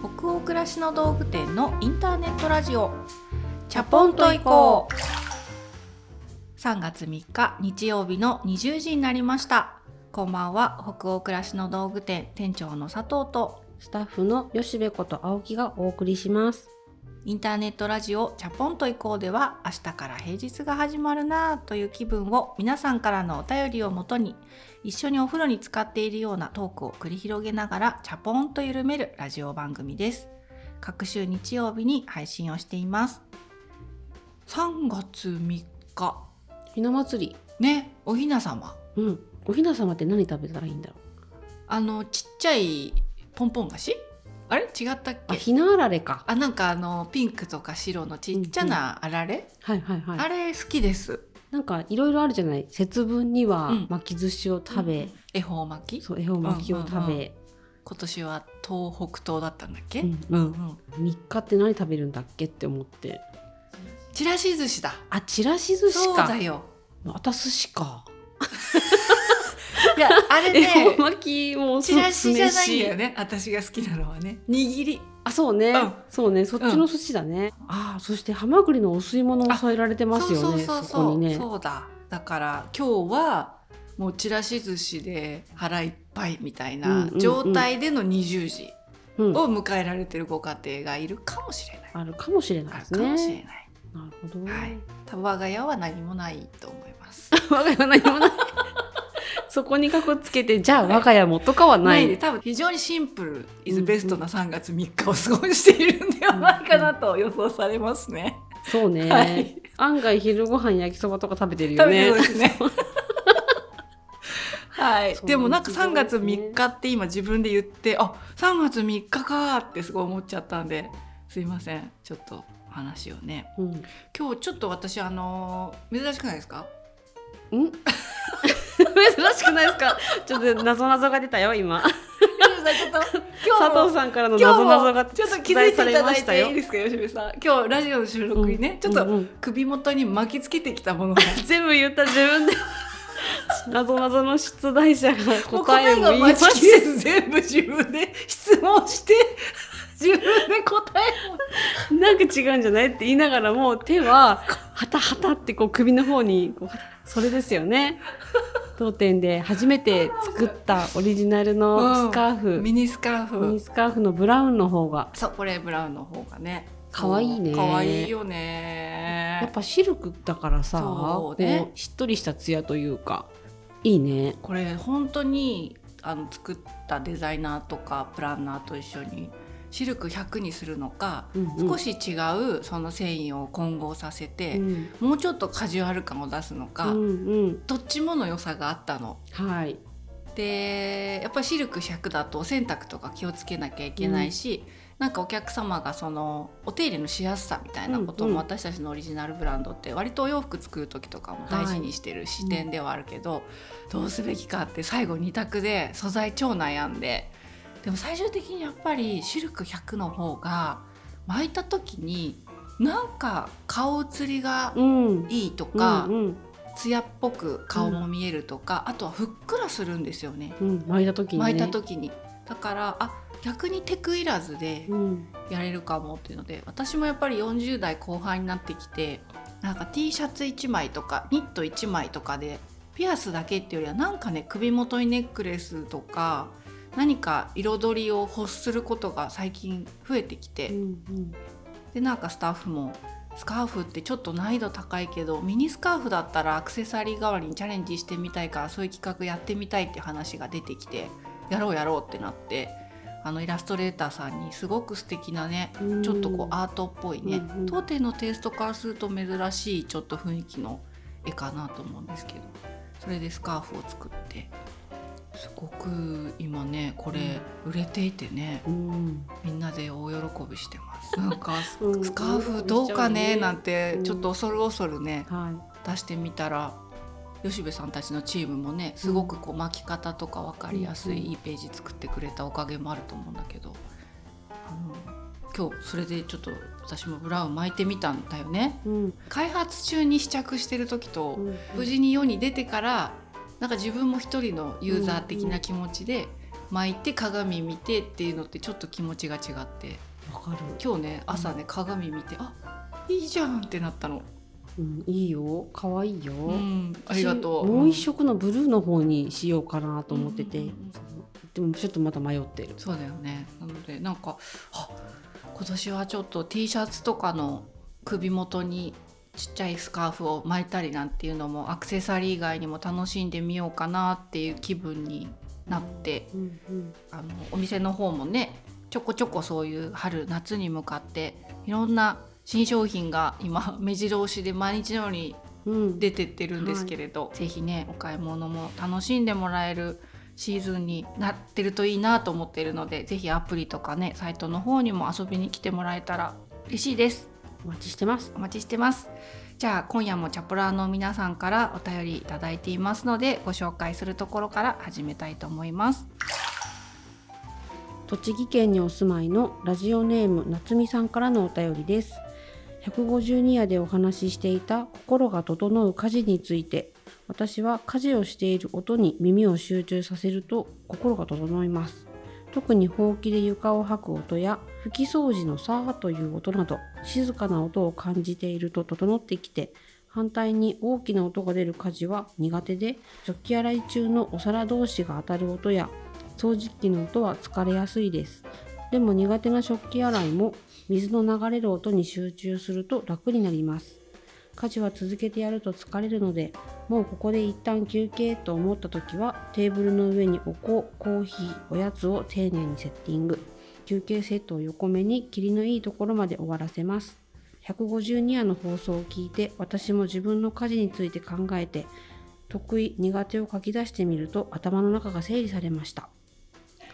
北欧暮らしの道具店のインターネットラジオ。チャポンと行こう。3月3日日曜日の20時になりました。こんばんは。北欧暮らしの道具店店長の佐藤とスタッフの吉部こと青木がお送りします。インターネットラジオチャポンと行こうでは明日から平日が始まるなぁという気分を皆さんからのお便りをもとに一緒にお風呂に浸かっているようなトークを繰り広げながらチャポンと緩めるラジオ番組です。各週日曜日に配信をしています。3月3日ひな祭り。ね、おひな様。うん。おひな様って何食べたらいいんだろあのちっちゃいポンポン菓子あれ？違ったっけ？ひなあられか。あなんかあのピンクとか白のちっちゃなあられ、はいはいはい。あれ好きです。なんかいろいろあるじゃない？節分にはうん。巻き寿司を食べ、恵方巻き？そう恵方巻きを食べ、うんうん今年は東北東だったんだっけ、うん。うんうん。3日って何食べるんだっけって思って。ちらし寿司だ。あ、ちらし寿司そうか。だよ。また寿司か。いやあれ恵ね方巻きもちらしじゃないんだよね。ね私が好きなのはね握りあ、そうね、うんそうね。そっちの寿司だね。ああ、そしてハマグリのお吸い物を添えられてますよね。そうそうそうそこにね。そうだだから今日はもうちらし寿司で腹いっぱいみたいうんなうんうん状態での20時うん、を迎えられてるご家庭がいるかもしれない、あるかもしれないですね。かもしれないなるほど。はい我が家は何もないと思います 我が家は何もない。そこにかこつけて、じゃあ我が家もとかはな。ない多分非常にシンプルイズベストな3月3日を過ごしているんではないかなと予想されますね。そうね、はい案外昼ご飯焼きそばとか食べてるよね。そうですね。はい、でもなんか3月ですね3日って今自分で言ってあ3月3日かってすごい思っちゃったんですいませんちょっと話をねうん。今日ちょっと私あのー珍しくないですか？ん？珍しくないですか？ちょっと謎々が出たよ、今。佐藤さんからの謎々がもちょっと気づいていただいていいですか吉部さん。今日ラジオの収録にね、ちょっとうんうん首元に巻きつけてきたものが全部言った自分で。謎々の出題者が答答ええを言いまし全部自分で質問して自分で答えを。なんか違うんじゃない？って言いながらも手ははたはたってこう首の方にこうそれですよね。当店で初めて作ったオリジナルのスカーフ、ミニスカーフ。ミニスカーフのブラウンの方が。そうこれブラウンの方がね。可愛いね。可愛いよね。やっぱシルクだからさね。しっとりしたツヤというか。いいね。これ本当にあの作ったデザイナーとかプランナーと一緒にシルク100にするのか、うんうん。少し違うその繊維を混合させて、うん。もうちょっとカジュアル感を出すのか、うんうん。どっちもの良さがあったの。はい。でやっぱりシルク100だとお洗濯とか気をつけなきゃいけないし、なんかお客様がそのお手入れのしやすさみたいなことうんうん。も私たちのオリジナルブランドって割とお洋服作る時とかも大事にしてる視点ではあるけど、どうすべきかって最後2択で素材超悩んででも最終的にやっぱりシルク100の方が巻いた時になんか顔写りがうん。いいとか、うん艶っぽく顔も見えるとか、あとはふっくらするんですよね。うん、うん、巻いた時に、ね、巻いた時に。だからあ逆にテクいらずでうん。やれるかもっていうので私もやっぱり40代後半になってきてなんか T シャツ1枚とかニット1枚とかでピアスだけっていうよりはなんかね首元にネックレスとか何か彩りを欲することが最近増えてきて、うんうん。でなんかスタッフもスカーフってちょっと難易度高いけどミニスカーフだったらアクセサリー代わりにチャレンジしてみたいからそういう企画やってみたいって話が出てきてやろうやろうってなってあのイラストレーターさんにすごく素敵なねうん。ちょっとこうアートっぽいね、うんうん。当店のテイストからすると珍しいちょっと雰囲気の絵かなと思うんですけどそれでスカーフを作ってすごく今ねこれ売れていてねうん。みんなで大喜びしてます。なんかスカーフどうかねうん。なんてうん。ちょっと恐る恐るねはい。出してみたら吉部さんたちのチームもねすごくこう巻き方とか分かりやすいうん。いいページ作ってくれたおかげもあると思うんだけどあの今日それでちょっと私もブラウン巻いてみたんだよね。うん。開発中に試着してる時とうん。無事に世に出てからなんか自分も一人のユーザー的な気持ちで巻いて鏡見てっていうのってちょっと気持ちが違って。わかる、今日ね朝ね鏡見てあいいじゃんってなったの、うん、いいよ。可愛いよ、うん、ありがとう。私もう一色のブルーの方にしようかなと思ってて、うんうんうん。でもちょっとまた迷ってる。そうだよね。なのでなんかあ今年はちょっと T シャツとかの首元にちっちゃいスカーフを巻いたりなんていうのもアクセサリー以外にも楽しんでみようかなっていう気分になってうんうん。あのお店の方もねちょこちょこそういう春夏に向かっていろんな新商品が今 目白押しで毎日のようにうん。出てってるんですけれど、ぜひねお買い物も楽しんでもらえるシーズンになってるといいなと思っているのでぜひアプリとかねサイトの方にも遊びに来てもらえたら嬉しいですお待ちしてます。お待ちしてます。じゃあ今夜もチャプラーの皆さんからお便りいただいていますのでご紹介するところから始めたいと思います。栃木県にお住まいのラジオネーム夏美さんからのお便りです。152夜でお話ししていた心が整う家事について。私は家事をしている音に耳を集中させると心が整います特にほうきで床を掃く音や拭き掃除のさーという音など静かな音を感じていると整ってきて反対に大きな音が出る家事は苦手で食器洗い中のお皿同士が当たる音や掃除機の音は疲れやすいです。でも苦手な食器洗いも水の流れる音に集中すると楽になります。家事は続けてやると疲れるのでもうここで一旦休憩と思った時はテーブルの上にお香コーヒーおやつを丁寧にセッティング。休憩セットを横目に霧のいいところまで終わらせます。152夜の放送を聞いて私も自分の家事について考えて得意苦手を書き出してみると頭の中が整理されました。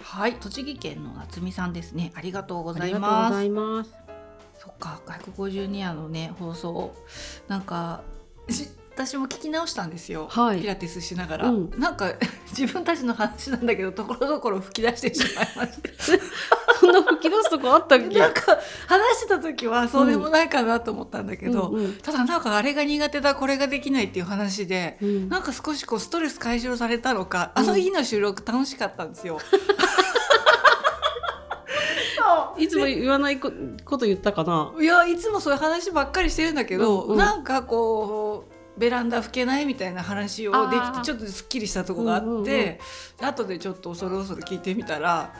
はい栃木県の夏美さんですね。ありがとうございますそっか152夜のね放送なんかし私も聞き直したんですよ、はい。ピラティスしながら、うん。なんか 自分たちの話なんだけどところどころ吹き出してしまいまして。そんな吹き出すとこあったっけ？なんか話してた時はそうでもないかなと思ったんだけど、うんうん。ただなんかあれが苦手だこれができないっていう話で、うん。なんか少しこうストレス解消されたのか、あの日の収録楽しかったんですよ。そういつも言わないここと言ったかな？いやいつもそういう話ばっかりしてるんだけど、うんうん。なんかこうベランダ拭けないみたいな話をできてちょっとすっきりしたとこがあって、うんうんうん。後でちょっと恐る恐る聞いてみたら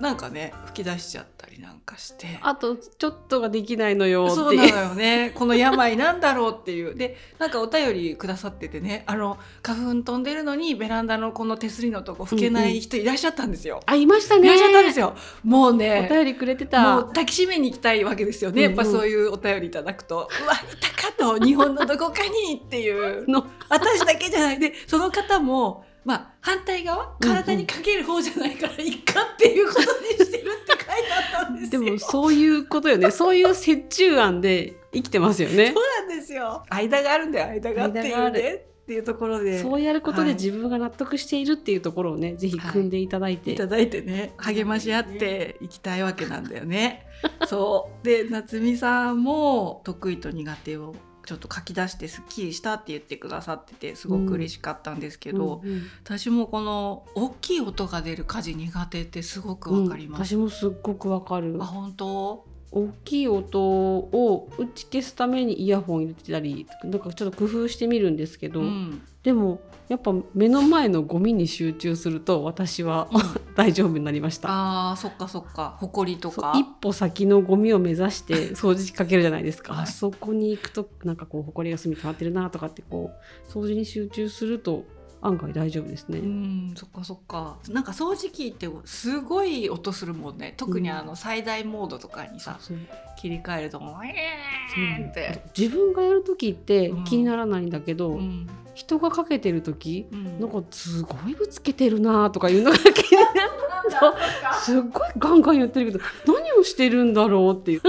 なんかね吹き出しちゃったりなんかして。あとちょっとができないのよそうなって。いうのよね。この病なんだろうっていう。でなんかお便りくださっててね。あの花粉飛んでるのにベランダのこの手すりのとこ拭けない人いらっしゃったんですよ。あいましたいねらっしゃったんですよ。もうおね便りくれてもたう抱きしめに行きたいわけですよね、うんうん。やっぱそういうお便りいただくと「うわいたか」と「日本のどこかに」っていう。の。私だけじゃない。でその方も、まあ、反対側？体にかける方じゃないからいっかっていうことにしてるって書いてあったんですでよ。もそういうことよね。そういう折衷案で生きてますよね。そうなんですよ。間があるんだよ間がっていうねっていうところで。そうやることはい。で自分が納得しているっていうところをね、ぜひ組んでいただいて、いただいてね励まし合っていきたいわけなんだよね。そう。で夏美さんも得意と苦手をちょっと書き出してすっきりしたって言ってくださっててすごく嬉しかったんですけど、うんうん。私もこの大きい音が出る家事苦手ってすごくわかります。うん。私もすっごくわかる。あ本当？大きい音を打ち消すためにイヤホン入れてたりなんかちょっと工夫してみるんですけど、うん。でもやっぱ目の前のゴミに集中すると私は 大丈夫になりました。あーそっかそっか。埃とか。そう一歩先のゴミを目指して 掃除機かけるじゃないですか、はい。あそこに行くとなんかこう埃が隅に溜まってるなとかってこう掃除に集中すると案外大丈夫ですね。うんそっかそっか。なんか掃除機ってすごい音するもんね。特にあの最大モードとかにさ、そう切り替えると「えーん!」って、自分がやる時ってうん。気にならないんだけど、うん。人がかけてる時うん。なんかすごいぶつけてるなとかいうのが気になる。すっごいガンガン言ってるけど何をしてるんだろうっていう。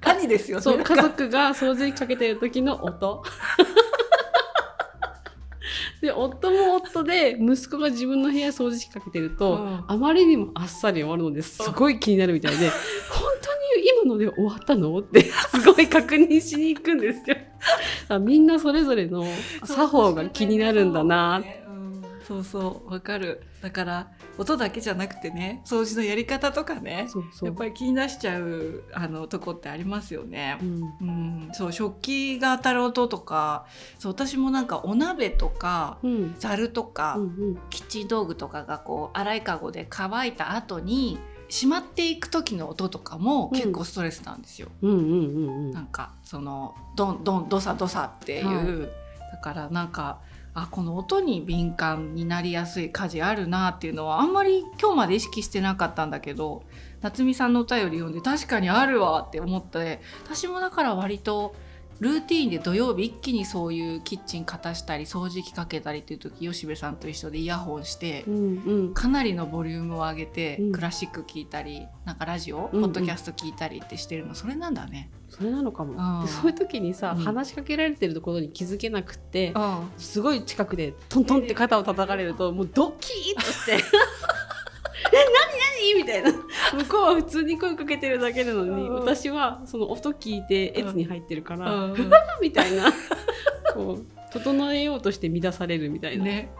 カニですよね。そう家族が掃除機かけてる時の音で夫も夫で息子が自分の部屋掃除機かけてると、うん。あまりにもあっさり終わるのですごい気になるみたいで本当に今ので終わったの？って すごい確認しに行くんですよ。あみんなそれぞれの作法が気になるんだな。そうそうわかるだから音だけじゃなくてね掃除のやり方とかねやっぱり気に出しちゃうあのとこってありますよね。う。ん。うん、そう食器が当たる音とかそう私もなんかお鍋とかうん。ざるとか、うんうん。キッチン道具とかがこう洗いかごで乾いた後にしまっていく時の音とかも結構ストレスなんですよ。うんうんうんなんかそのドンドンドサドサっていう、はだからなんかあこの音に敏感になりやすい家事あるなっていうのはあんまり今日まで意識してなかったんだけど夏美さんのお便り読んで確かにあるわって思って私もだから割とルーティーンで土曜日一気にそういうキッチン片したり掃除機かけたりっていう時吉部さんと一緒でイヤホンしてうんうん。かなりのボリュームを上げて、うん。クラシック聞いたりなんかラジオ、うんうんポッドキャスト聞いたりってしてるのそれなんだね。それなのかも、うん。でそういう時にさ、うん。話しかけられてるところに気づけなくって、うん。すごい近くでトントンって肩を叩かれるともうドキーッとして「え何何?」みたいな。向こうは普通に声かけてるだけなのに、うん。私はその音聞いてエツに入ってるから、うん。みたいなこう整えようとして乱されるみたいな、ね。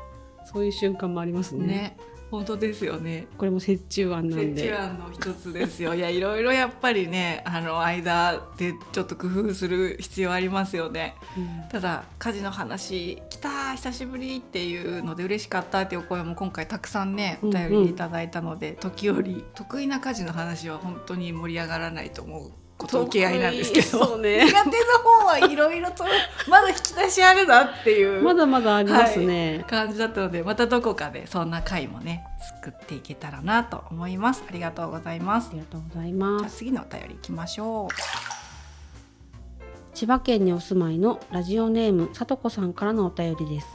そういう瞬間もありますね。ね本当ですよね。これも折衷案なんで。折衷案の一つですよ。いやいろいろやっぱりねあの間でちょっと工夫する必要ありますよね。うんただ家事の話来た久しぶりっていうので嬉しかったっていうお声も今回たくさんねお便りいただいたので、時折得意な家事の話は本当に盛り上がらないと思うこと受け合いなんですけど。ね苦手の方はいろいろとまだ引き出しあるなっていうまだまだありますね。感じだったのでまたどこかでそんな回もね作っていけたらなと思いますありがとうございますありがとうございます。次のお便りいきましょ千葉県にお住まいのラジオネームさとこさんからのお便りです。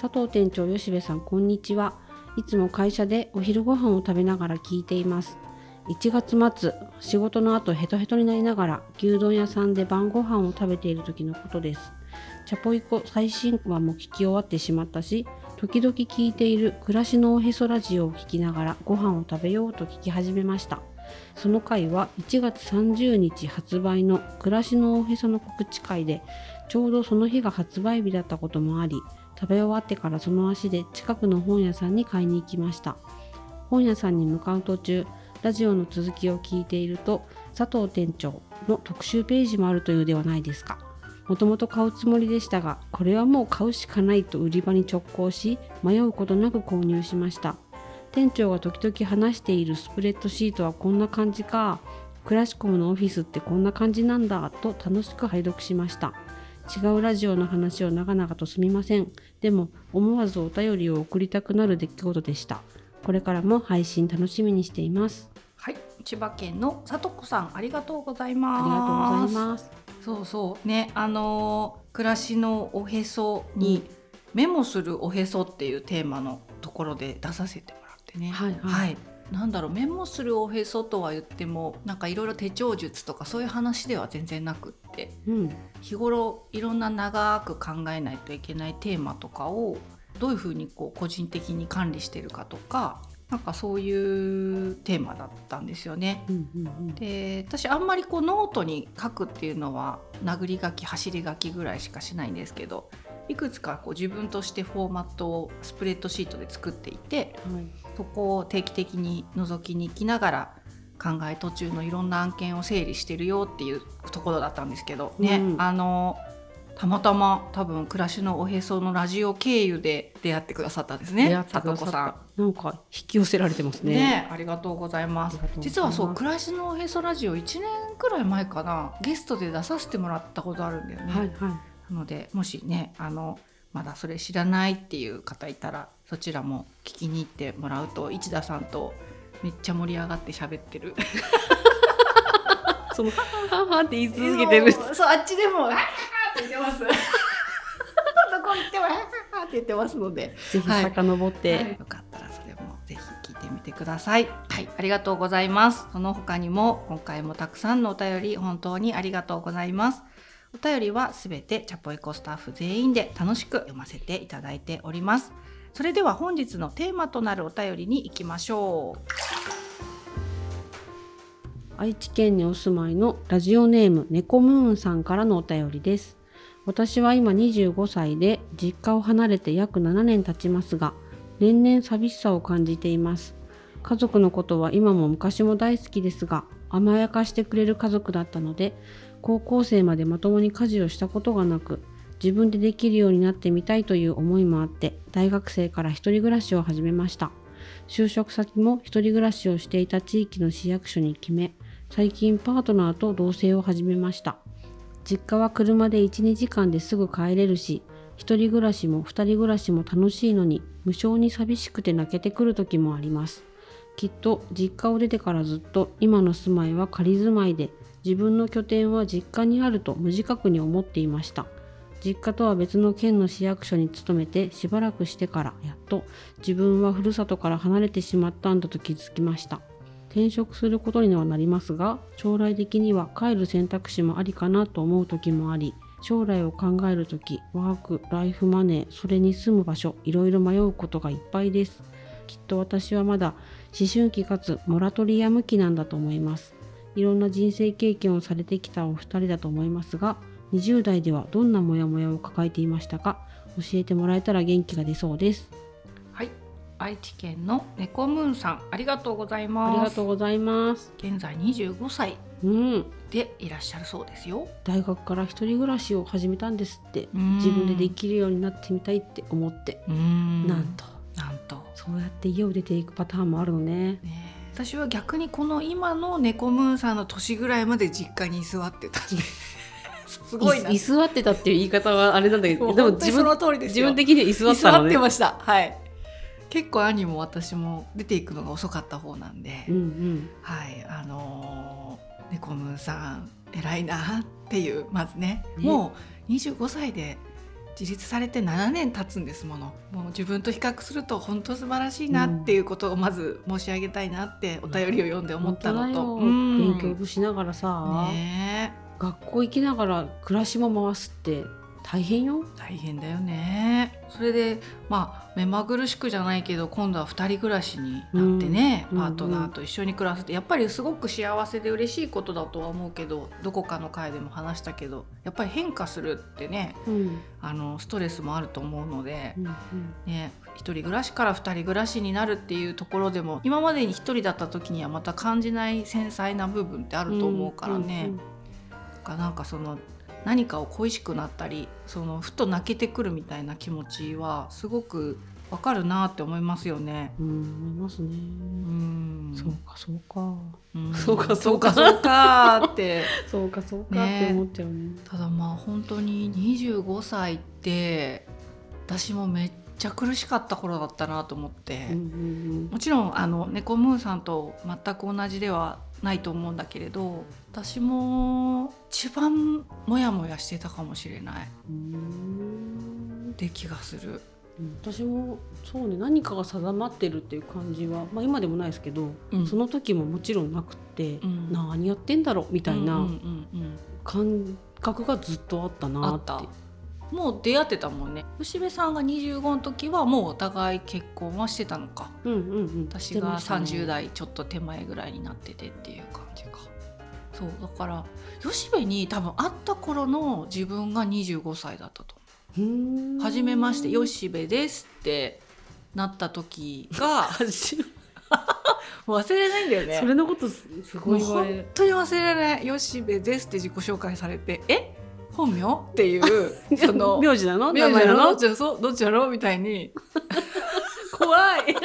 佐藤店長吉部さんこんにちは。いつも会社でお昼ご飯を食べながら聞いています。1月末仕事の後ヘトヘトになりながら牛丼屋さんで晩ご飯を食べている時のことです。チャポイコ最新話も聞き終わってしまったし時々聞いている暮らしのおへそラジオを聞きながらご飯を食べようと聞き始めました。その回は1月30日発売の暮らしのおへその告知会でちょうどその日が発売日だったこともあり食べ終わってからその足で近くの本屋さんに買いに行きました本屋さんに向かう途中ラジオの続きを聞いていると佐藤店長の特集ページもあるというではないですか。もともと買うつもりでしたがこれはもう買うしかないと売り場に直行し迷うことなく購入しました。店長が時々話しているスプレッドシートはこんな感じか。クラシコムのオフィスってこんな感じなんだと楽しく拝読しました。違うラジオの話を長々とすみません。でも思わずお便りを送りたくなる出来事でした。これからも配信楽しみにしています。はい。千葉県のさとこさんありがとうございあます。りがとうございます。そうそう。ねあのー暮らしのおへそにメモするおへそっていうテーマのところで出させてもらってね。はい。はい。なんだろうメモするおへそとは言ってもなんかいろいろ手帳術とかそういう話では全然なくってうん。日頃いろんな長く考えないといけないテーマとかをどういうふうにこう個人的に管理してるかとかなんかそういうテーマだったんですよね。で私あんまりこうノートに書くっていうのは殴り書き走り書きぐらいしかしないんですけどいくつかこう自分としてフォーマットをスプレッドシートで作っていてはい。そこを定期的に覗きに行きながら考え途中のいろんな案件を整理してるよっていうところだったんですけどね、うん。あのたまたま多分暮らしのおへそのラジオ経由で出会ってくださったんですねさとこさん。なんか引き寄せられてますね。ねありがとうございます。実はそう暮らしのおへそラジオ1年くらい前かなゲストで出させてもらったことあるんだよね、はいはい。なのでもしねあのまだそれ知らないっていう方いたらそちらも聞きに行ってもらうと市田さんとめっちゃ盛り上がって喋ってる。そのはははって言い続けてる。そうあっちでも「ははは」って言ってますどこ行っても「ははは」って言ってますのでぜひ遡って、はいよかったらそれもぜひ聞いてみてください。はい、ありがとうございます。その他にも今回もたくさんのお便り本当にありがとうございます。お便りはすべてチャポイコスタッフ全員で楽しく読ませていただいております。それでは本日のテーマとなるお便りに行きましょう。愛知県にお住まいのラジオネーム猫ムーンさんからのお便りです私は今25歳で実家を離れて約7年経ちますが年々寂しさを感じています。家族のことは今も昔も大好きですが甘やかしてくれる家族だったので高校生までまともに家事をしたことがなく自分でできるようになってみたいという思いもあって大学生から一人暮らしを始めました。就職先も一人暮らしをしていた地域の市役所に決め最近パートナーと同棲を始めました。実家は車で12時間ですぐ帰れるし一人暮らしも二人暮らしも楽しいのに無性に寂しくて泣けてくる時もあります。きっと実家を出てからずっと今の住まいは仮住まいで自分の拠点は実家にあると無自覚に思っていました。実家とは別の県の市役所に勤めてしばらくしてからやっと自分はふるさとから離れてしまったんだと気づきました。転職することにはなりますが将来的には帰る選択肢もありかなと思う時もあり将来を考える時ワークライフマネーそれに住む場所いろいろ迷うことがいっぱいです。きっと私はまだ思春期かつモラトリアム期なんだと思います。いろんな人生経験をされてきたお二人だと思いますが20代ではどんなモヤモヤを抱えていましたか？教えてもらえたら元気が出そうです。愛知県の猫ムーンさんありがとうございます。ありがとうございます。現在25歳うん。でいらっしゃるそうですよ。大学から一人暮らしを始めたんですって。うん。自分でできるようになってみたいって思って。ん。なんと。なんと。そうやって家を出ていくパターンもあるのね。ねえ。私は逆にこの今の猫ムーンさんの年ぐらいまで実家に居座ってた。んで すごいな。居座ってたっていう言い方はあれなんだけどでも自分の通りです自よ分的には居座ってました。はい結構兄も私も出ていくのが遅かった方なんで、うんうん。はいあのー、猫ムーンさん偉いなっていうまずねねもう25歳で自立されて7年経つんですもの。もう自分と比較すると本当素晴らしいなっていうことをまず申し上げたいなってお便りを読んで思ったのと、うん。勉強もしながらさ、ねえ。学校行きながら暮らしも回すって大変よ。大変だよね。それでまあ目まぐるしくじゃないけど今度は2人暮らしになってね、うんパートナーと一緒に暮らすってやっぱりすごく幸せで嬉しいことだとは思うけどどこかの回でも話したけどやっぱり変化するってねうん。あのストレスもあると思うのでう、んうん。ね、一人暮らしから二人暮らしになるっていうところでも今までに一人だった時にはまた感じない繊細な部分ってあると思うからね。うんうんがなんかその何かを恋しくなったりそのふと泣けてくるみたいな気持ちはすごくわかるなって思いますよね。うん思いますね、うん、そうかそうか。うん。そうかそうか。そうかって。そうかそうかねって思っちゃうね。ただまあ本当に25歳って私もめっちゃ苦しかった頃だったなと思って、もちろんあの猫ムーンさんと全く同じではないと思うんだけれど私も一番モヤモヤしてたかもしれない。うん。って気がする。うん私もそうね。何かが定まってるっていう感じは、まあ、今でもないですけど、うん。その時ももちろんなくって、うん。何やってんだろうみたいな感覚がずっとあったうん、なっ。あってたもう出会ってたもんね。吉部さんが25の時はもうお互い結婚はしてたのか。うんうんうん、私がしてましたね。30代ちょっと手前ぐらいになっててっていう感じか。そうだから吉部に多分会った頃の自分が25歳だったとう。ーん。はじめまして吉部ですってなった時が忘れないんだよね。それのことすすごい言われる。当に忘れられない。吉部ですって自己紹介されてえ？本名？っていう その名字なの？名前なの？なの？どっちだそうどっちだろ？うみたいに。怖い。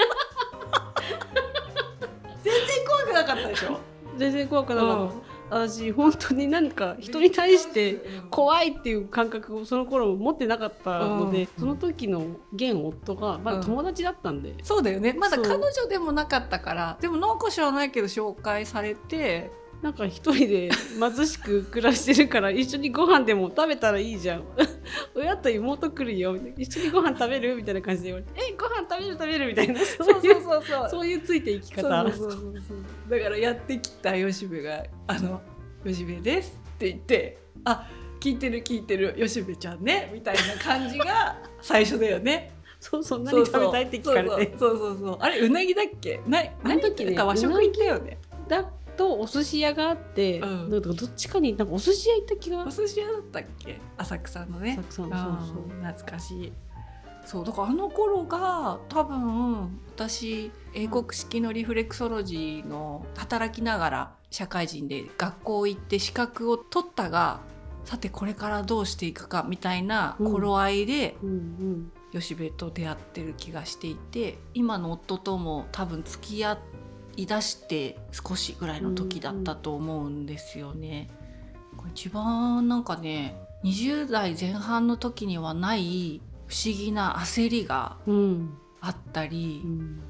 怖くなかったでしょ？全然怖くなかった、私本当に何か人に対して怖いっていう感覚をその頃持ってなかったので、うん。その時の現夫がまだ友達だったんで、そうだよね。まだ彼女でもなかったからでもなんか知らないけど紹介されてなんか一人で貧しく暮らしてるから一緒にご飯でも食べたらいいじゃん。親と妹来るよ。みたいな一緒にご飯食べる？みたいな感じで言われて。えご飯食べる食べるみたいな。そうそうそうそう。そういうついていきそう方そうそうそう。だからやってきた吉部が「あの吉部です」って言って「あ聞いてる聞いてる。吉部ちゃんね」みたいな感じが最初だよね。そうそう何食べたいって聞かれて。そうそうそうそうあれうなぎだっけ？な何あの時ねなんか和食行ったよね。だとお寿司屋があって、うん。なんかどっちかになんかお寿司屋行った気が。お寿司屋だったっけ？浅草のね。たくさんそうあそう。ー懐かしい。そうだからあの頃が多分私英国式のリフレクソロジーの働きながら社会人で学校行って資格を取ったがさてこれからどうしていくかみたいな頃合いで、うんうん。吉部と出会ってる気がしていて今の夫とも多分付き合いだして少しぐらいの時だったと思うんですよね。これ一番なんかね20代前半の時にはない不思議な焦りがうんあったり、うん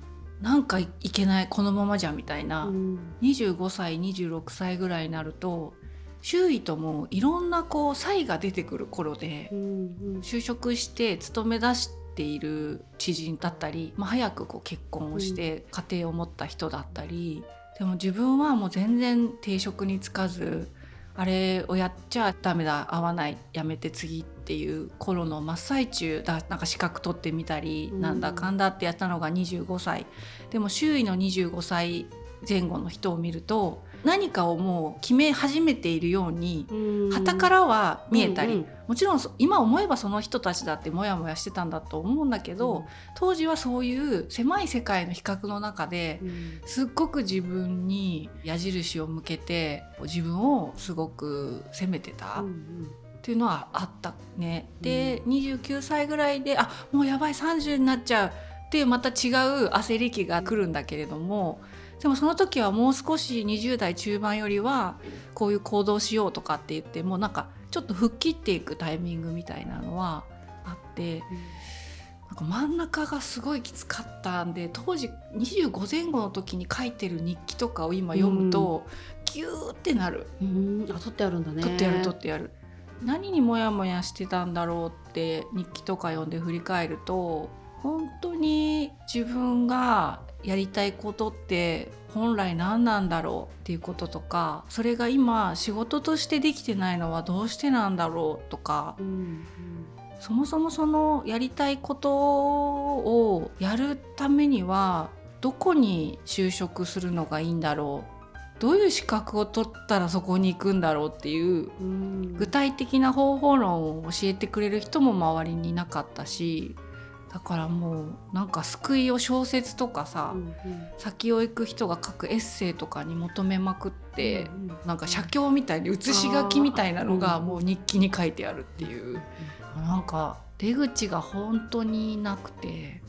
なんかいけないこのままじゃみたいな、うん25歳26歳ぐらいになると周囲ともいろんなこう差異が出てくる頃でう。ん就職して勤め出している知人だったり、まあ、早くこう結婚をして家庭を持った人だったり、でも自分はもう全然定職に就かずあれをやっちゃダメだ合わないやめて次っていう頃の真っ最中だなんか資格取ってみたり、うん。なんだかんだってやったのが25歳。でも周囲の25歳前後の人を見ると何かをもう決め始めているようにうん。傍からは見えたり、うんうん。もちろんそ今思えばその人たちだってモヤモヤしてたんだと思うんだけど、うん。当時はそういう狭い世界の比較の中でうん。すっごく自分に矢印を向けて自分をすごく責めてたっうん。ていうのはあったね。で29歳ぐらいであもうやばい30になっちゃうっていうまた違う焦り気が来るんだけれどもでもその時はもう少し20代中盤よりはこういう行動しようとかって言ってもうなんかちょっと吹っ切っていくタイミングみたいなのはあってなんか真ん中がすごいきつかったんで当時25前後の時に書いてる日記とかを今読むと、ギューってなる。うん。あ取ってあるんだね。取ってやる取ってやる。何にモヤモヤしてたんだろうって日記とか読んで振り返ると本当に自分がやりたいことって本来何なんだろうっていうこととかそれが今仕事としてできてないのはどうしてなんだろうとかうんそもそもそのやりたいことをやるためにはどこに就職するのがいいんだろうどういう資格を取ったらそこに行くんだろうっていううん。具体的な方法論を教えてくれる人も周りにいなかったしだからもうなんか救いを小説とかさ、うん先を行く人が書くエッセイとかに求めまくって、うんなんか写経みたいに写し書きみたいなのがもう日記に書いてあるっていう、なんか出口が本当になくて。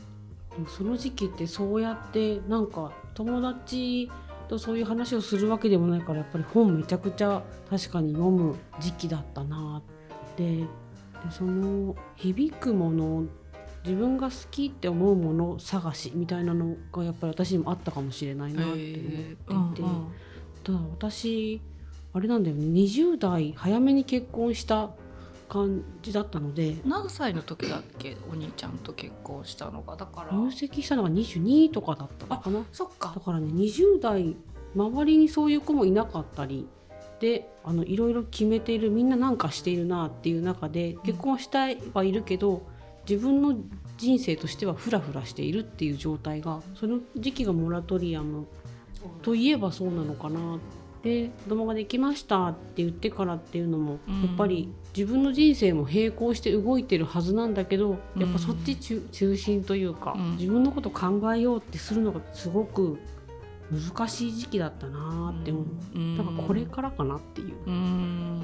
その時期ってそうやってなんか友達とそういう話をするわけでもないからやっぱり本めちゃくちゃ確かに読む時期だったなって。でその響くもの自分が好きって思うもの探しみたいなのがやっぱり私にもあったかもしれないなって思っていて、うんうん。ただ私あれなんだよね。20代早めに結婚した感じだったので。何歳の時だっけ？お兄ちゃんと結婚したのが。だから。入籍したのが22とかだったのかな。そっか。だからね20代周りにそういう子もいなかったりであのいろいろ決めているみんななんかしているなっていう中で結婚したいはいるけど自分の人生としてはフラフラしているっていう状態がその時期がモラトリアムといえばそうなのかなで子供ができましたって言ってからっていうのも、うん。やっぱり自分の人生も並行して動いてるはずなんだけどやっぱそっち中,、中心というか、うん。自分のこと考えようってするのがすごく難しい時期だったなって思う、うん。だからこれからかなっていう。うん。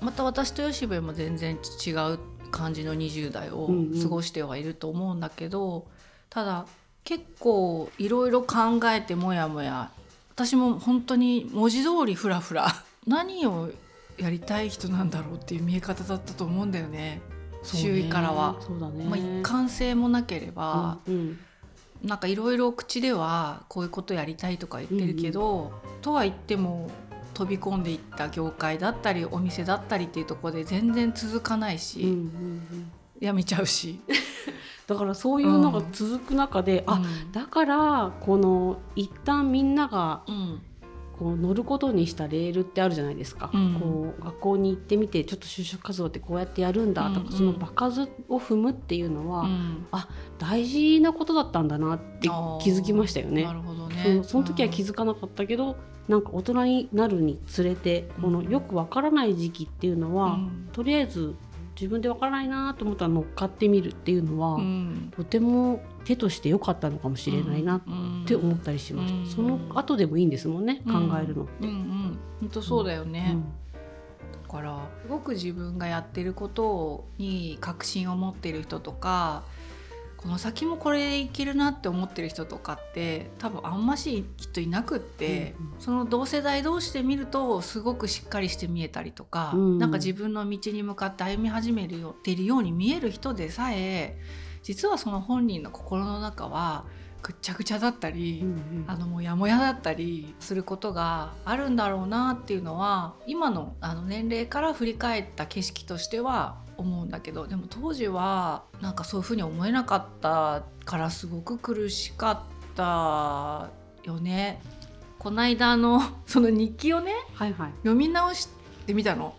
また私と吉部も全然違う感じの20代をうんうん。過ごしてはいると思うんだけど、ただ結構いろいろ考えてもやもや私も本当に文字通りフラフラ 何をやりたい人なんだろうっていう見え方だったと思うんだよね。ね。周囲からは。ね、まあ、一貫性もなければ、うんうん。なんかいろいろ口ではこういうことやりたいとか言ってるけど、とは言っても飛び込んでいった業界だったりお店だったりっていうところで全然続かないし、うんうんうん。やめちゃうし。だからそういうのが続く中で、あだからこの一旦みんながうんこう乗ることにしたレールってあるじゃないですか、うん。こう学校に行ってみてちょっと就職活動ってこうやってやるんだとか、うん。うんその場数を踏むっていうのは、うん。大事なことだったんだなって気づきましたよね。な。るほどそねのその時は気づかなかったけど、なんか大人になるにつれてこのうん。よくわからない時期っていうのは、うん。とりあえず自分でわからないなと思ったら乗っかってみるっていうのは、うん。とても手として良かったのかもしれないなって思ったりしました、うん。その後でもいいんですもんね、うん。考えるの。うんうん。本当そうだよね、うん。だからすごく自分がやってることに確信を持ってる人とかこの先もこれでいけるなって思ってる人とかって多分あんましきっといなくって、うんうん。その同世代同士で見るとすごくしっかりして見えたりとか、うん。なんか自分の道に向かって歩み始めるよっているように見える人でさえ実はその本人の心の中はぐっちゃぐちゃだったり。うんうんあのモヤモヤだったりすることがあるんだろうなっていうのは今のあの年齢から振り返った景色としては思うんだけどでも当時はなんかそういうふうに思えなかったからすごく苦しかったよね。この間あのその日記をねはいはい読み直してみたの。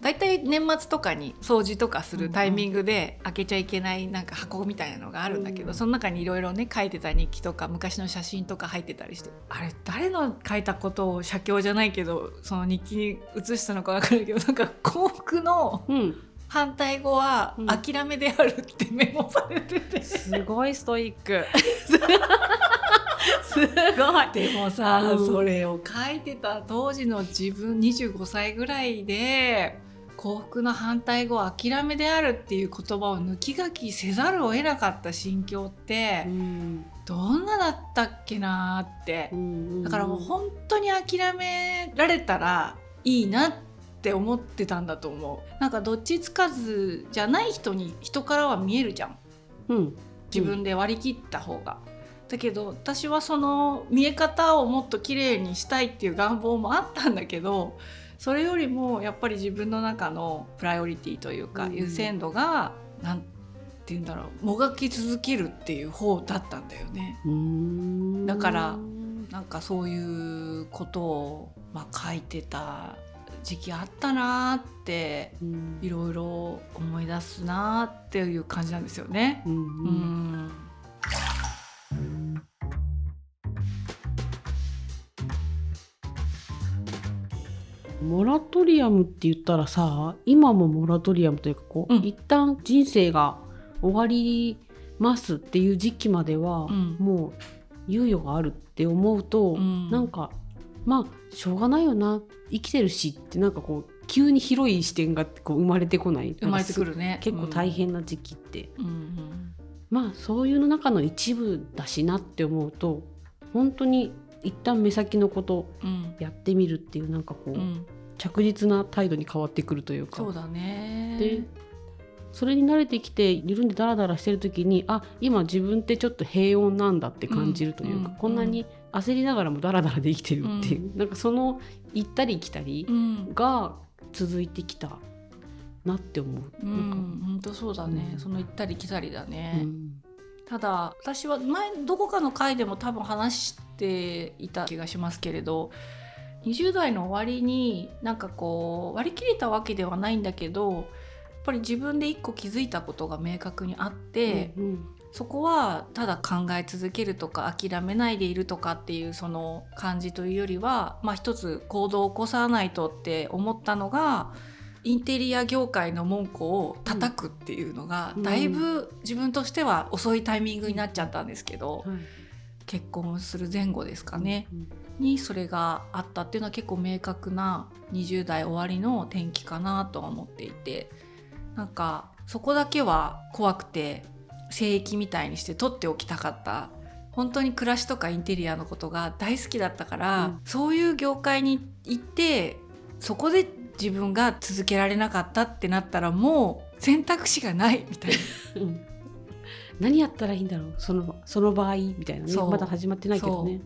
だいたい年末とかに掃除とかするタイミングで開けちゃいけないなんか箱みたいなのがあるんだけど、うんその中にいろいろね書いてた日記とか昔の写真とか入ってたりしてあれ誰の書いたことを写経じゃないけどその日記に写したのか分かるけどなんか幸福のうん、反対語はうん。諦めであるってメモされてて、すごいストイック。すごい。でもさ、うん。それを書いてた当時の自分25歳ぐらいで幸福の反対語諦めであるっていう言葉を抜き書きせざるを得なかった心境ってうんどんなだったっけなーって。うん。だからもう本当に諦められたらいいなって思ってたんだと思う。なんかどっちつかずじゃない人に人からは見えるじゃん。うん。自分で割り切った方が。だけど私はその見え方をもっと綺麗にしたいっていう願望もあったんだけどそれよりもやっぱり自分の中のプライオリティというかうん優先度が何て言うんだろうもがき続けるっていう方だったんだよね。うん。だからなんかそういうことを、まあ、書いてた時期あったなーってうん。いろいろ思い出すなーっていう感じなんですよね。うんううんモラトリアムって言ったらさ今もモラトリアムというかこう、うん。一旦人生が終わりますっていう時期までは、うん。もう猶予があるって思うと、うん。なんかまあしょうがないよな。生きてるしってなんかこう急に広い視点がこう生まれてこない。生まれてくるるね。結構大変な時期って、うん。うん。まあそういうの中の一部だしなって思うと本当に一旦目先のことうん。やってみるっていうなんかこう、うん。うん着実な態度に変わってくるというか。そうだね。でそれに慣れてきて緩んでダラダラしてる時にあ今自分ってちょっと平穏なんだって感じるというか、うんこんなに焦りながらもダラダラで生きてるっていう、なんかその行ったり来たりうん。が続いてきたなって思う。うなんか。ん、本当そうだね、うん。その行ったり来たりだうね、んただ私は前どこかの回でも多分話していた気がしますけれど20代の終わりになんかこう割り切れたわけではないんだけどやっぱり自分で一個気づいたことが明確にあって、うん。そこはただ考え続けるとか諦めないでいるとかっていうその感じというよりは、まあ、一つ行動を起こさないとって思ったのがインテリア業界の門戸を叩くっていうのが、うん。だいぶ自分としては遅いタイミングになっちゃったんですけど、はい。結婚する前後ですかね、うんにそれがあったっていうのは結構明確な20代終わりの転機かなとは思っていてなんかそこだけは怖くて聖域みたいにして取っておきたかった。本当に暮らしとかインテリアのことが大好きだったから、うん。そういう業界に行ってそこで自分が続けられなかったってなったらもう選択肢がないみたいな。うん何やったらいいんだろうそのその場合みたいなねまだ始まってないけどね。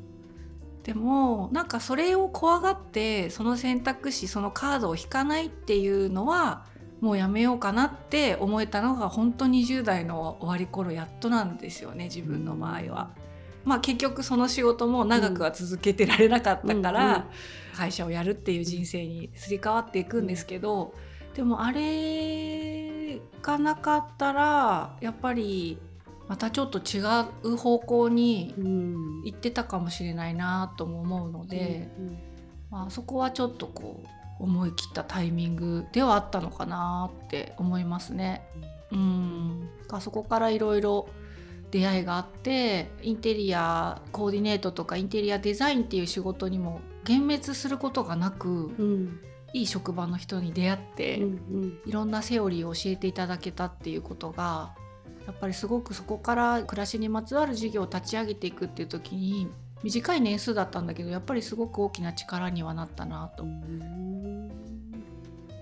でもなんかそれを怖がってその選択肢そのカードを引かないっていうのはもうやめようかなって思えたのが本当20代の終わり頃やっとなんですよね自分の場合は。まあ結局その仕事も長くは続けてられなかったから、うんうん会社をやるっていう人生にすり替わっていくんですけど、でもあれがなかったらやっぱりまたちょっと違う方向にうん。行ってたかもしれないなとも思うので、うんまあ、そこはちょっとこう思い切ったタイミングではあったのかなって思いますね。うん。そこからいろいろ出会いがあってインテリアコーディネートとかインテリアデザインっていう仕事にも幻滅することがなく、うん、いい職場の人に出会って、うんうん、いろんなセオリーを教えていただけたっていうことがやっぱりすごくそこから暮らしにまつわる事業を立ち上げていくっていう時に短い年数だったんだけどやっぱりすごく大きな力にはなったなと思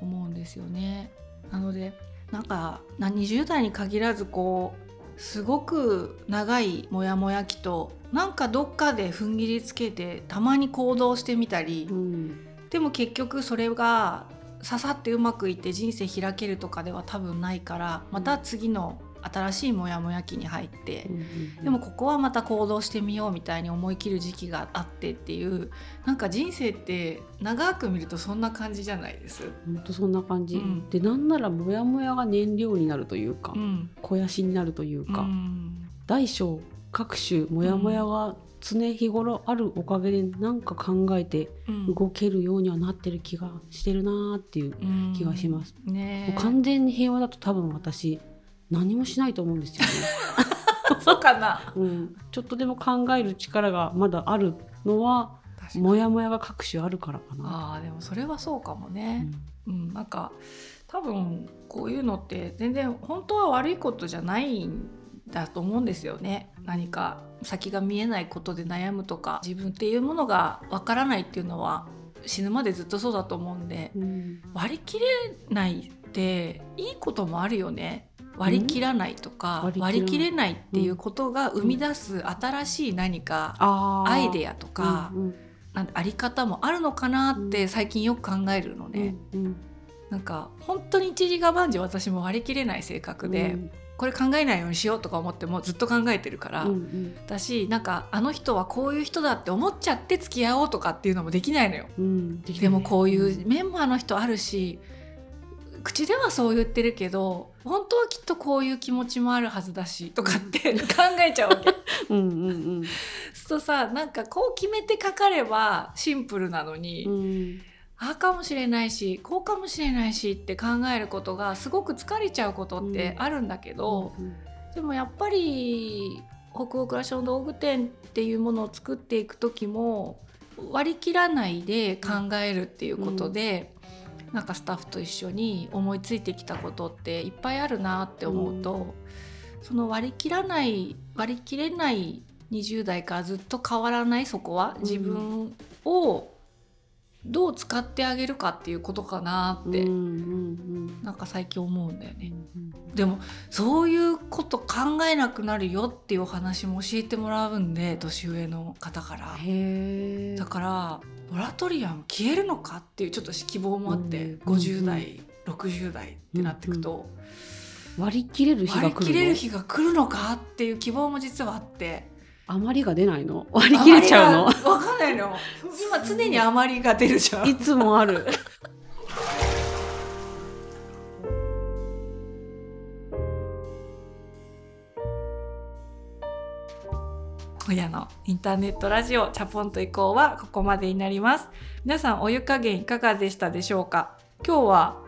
うんですよね。なのでなんか20代に限らずこうすごく長いモヤモヤ期となんかどっかで踏ん切りつけてたまに行動してみたり、うん、でも結局それが刺さってうまくいって人生開けるとかでは多分ないからまた次の新しいモヤモヤ期に入って、うんうんうん、でもここはまた行動してみようみたいに思い切る時期があってっていうなんか人生って長く見るとそんな感じじゃないです。本当そんな感じ、うん、でなんならモヤモヤが燃料になるというか、うん、肥やしになるというか、うん、大小各種モヤモヤが常日頃あるおかげでなんか考えて動けるようにはなってる気がしてるなーっていう気がします、ね、完全に平和だと多分私何もしないと思うんですよね。そうかな、うん、ちょっとでも考える力がまだあるのはモヤモヤが各種あるからかな。あでもそれはそうかもね。うん、うん、なんか多分こういうのって全然本当は悪いことじゃないんだと思うんですよね。何か先が見えないことで悩むとか自分っていうものがわからないっていうのは死ぬまでずっとそうだと思うんで、うん、割り切れないっていいこともあるよね割り切らないとか、割り切れないっていうことが生み出す新しい何かアイデアとか、なんあり方もあるのかなって最近よく考えるのね。なんか本当に一時が万事私も割り切れない性格で、これ考えないようにしようとか思ってもずっと考えてるから、うんうん、だしなんかあの人はこういう人だって思っちゃって付き合おうとかっていうのもできないのよ。うん、ででもこういう面もあの人あるし口ではそう言ってるけど本当はきっとこういう気持ちもあるはずだしとかって 考えちゃうわけ。うんうんうん、そうさなんかこう決めてかかればシンプルなのに、うん、ああかもしれないしこうかもしれないしって考えることがすごく疲れちゃうことってあるんだけど、うんうん、でもやっぱり北欧暮らしの道具店っていうものを作っていく時も割り切らないで考えるっていうことで。なんかスタッフと一緒に思いついてきたことっていっぱいあるなって思うと、うん、その割り切らない割り切れない20代からずっと変わらないそこは自分をどう使ってあげるかっていうことかなって、なんか最近思うんだよね、でもそういうこと考えなくなるよっていうお話も教えてもらうんで年上の方から。だからモラトリアム消えるのかっていうちょっと希望もあって、うん、50代、うん、60代ってなっていくと、うん、割り切れる日が来る割り切れる日が来るのかっていう希望も実はあって。余りが出ないの？割り切れちゃうの？わかんないの。今常に余りが出るじゃん。いつもある今夜のインターネットラジオチャポンと以降はここまでになります。皆さんお湯加減いかがでしたでしょうか？今日は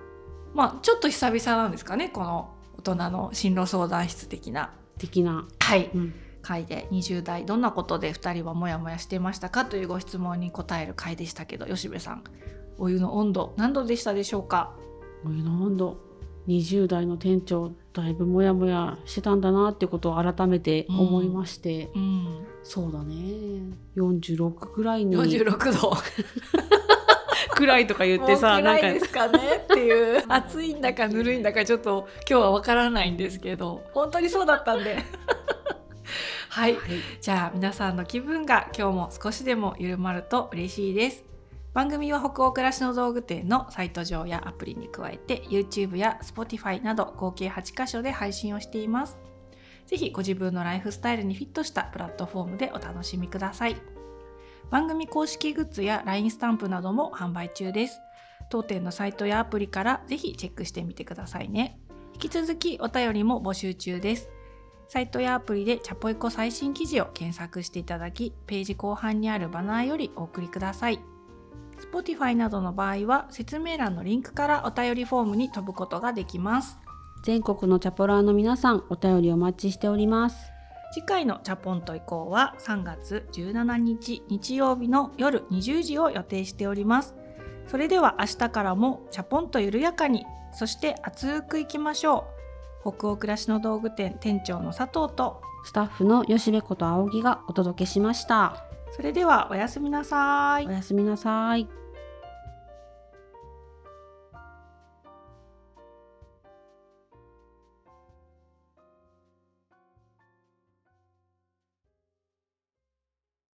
まあちょっと久々なんですかねこの大人の進路相談室的な。的な。はい、うん。回で。20代どんなことで2人はモヤモヤしてましたかというご質問に答える回でしたけど吉部さんお湯の温度何度でしたでしょうか？お湯の温度20代の店長だいぶモヤモヤしてたんだなってことを改めて思いまして、うん。うん、そうだね。46くらいに。46度。くらいとか言ってさなんかですかねっていう。暑いんだかぬるいんだかちょっと今日はわからないんですけど。本当にそうだったんで。はい、はい、じゃあ皆さんの気分が今日も少しでも緩まると嬉しいです番組は北欧暮らしの道具店のサイト上やアプリに加えて YouTube や Spotify など合計8箇所で配信をしています。ぜひご自分のライフスタイルにフィットしたプラットフォームでお楽しみください。番組公式グッズや LINE スタンプなども販売中です。当店のサイトやアプリからぜひチェックしてみてくださいね。引き続きお便りも募集中です。サイトやアプリでチャポイコ最新記事を検索していただき、ページ後半にあるバナーよりお送りください。Spotify などの場合は説明欄のリンクからお便りフォームに飛ぶことができます。全国のチャポラーの皆さんお便りお待ちしております。次回のチャポンと以降は3月17日日曜日の夜20時を予定しております。それでは明日からもチャポンと緩やかにそして熱くいきましょう。北欧暮らしの道具店店長の佐藤とスタッフの吉部こと青木がお届けしましたそれではおやすみなさい。おやすみなさい。